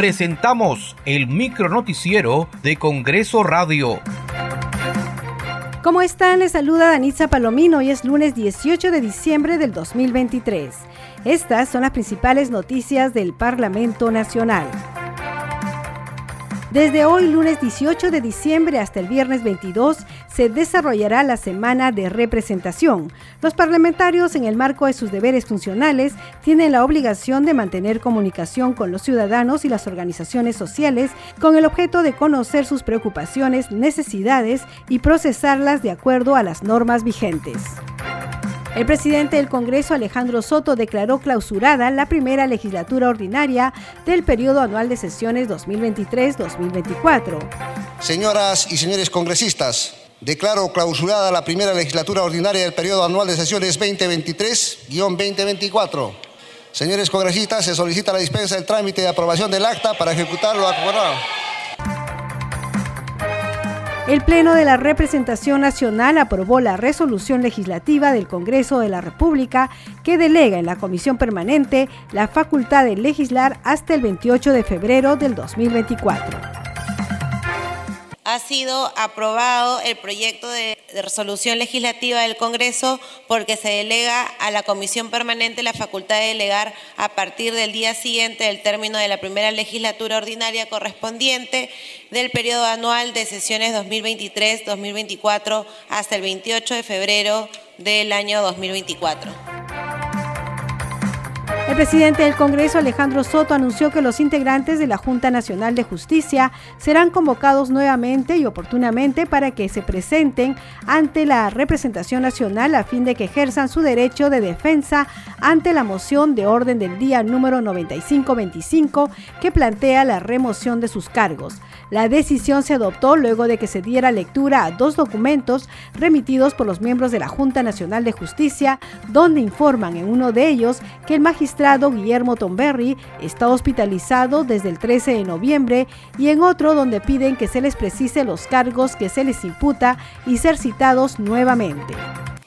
presentamos el micronoticiero de Congreso Radio. ¿Cómo están? Les saluda Danitza Palomino y es lunes 18 de diciembre del 2023. Estas son las principales noticias del Parlamento Nacional. Desde hoy, lunes 18 de diciembre hasta el viernes 22, se desarrollará la semana de representación. Los parlamentarios, en el marco de sus deberes funcionales, tienen la obligación de mantener comunicación con los ciudadanos y las organizaciones sociales con el objeto de conocer sus preocupaciones, necesidades y procesarlas de acuerdo a las normas vigentes. El presidente del Congreso, Alejandro Soto, declaró clausurada la primera legislatura ordinaria del periodo anual de sesiones 2023-2024. Señoras y señores congresistas, declaro clausurada la primera legislatura ordinaria del periodo anual de sesiones 2023-2024. Señores congresistas, se solicita la dispensa del trámite de aprobación del acta para ejecutarlo acordado. El Pleno de la Representación Nacional aprobó la resolución legislativa del Congreso de la República que delega en la Comisión Permanente la facultad de legislar hasta el 28 de febrero del 2024 ha sido aprobado el proyecto de, resolución legislativa del Congreso porque se delega a la Comisión Permanente la facultad de delegar a partir del día siguiente del término de la primera legislatura ordinaria correspondiente del periodo anual de sesiones 2023-2024 hasta el 28 de febrero del año 2024. El presidente del Congreso, Alejandro Soto, anunció que los integrantes de la Junta Nacional de Justicia serán convocados nuevamente y oportunamente para que se presenten ante la representación nacional a fin de que ejerzan su derecho de defensa ante la moción de orden del día número 9525 que plantea la remoción de sus cargos. La decisión se adoptó luego de que se diera lectura a dos documentos remitidos por los miembros de la Junta Nacional de Justicia, donde informan en uno de ellos que el magistrado Guillermo Tomberry está hospitalizado desde el 13 de noviembre y en otro donde piden que se les precise los cargos que se les imputa y ser citados nuevamente.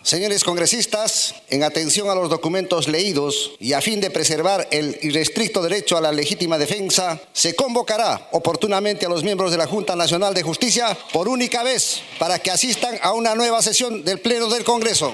Señores congresistas, en atención a los documentos leídos y a fin de preservar el irrestricto derecho a la legítima defensa, se convocará oportunamente a los miembros de la Junta Nacional de Justicia por única vez para que asistan a una nueva sesión del Pleno del Congreso.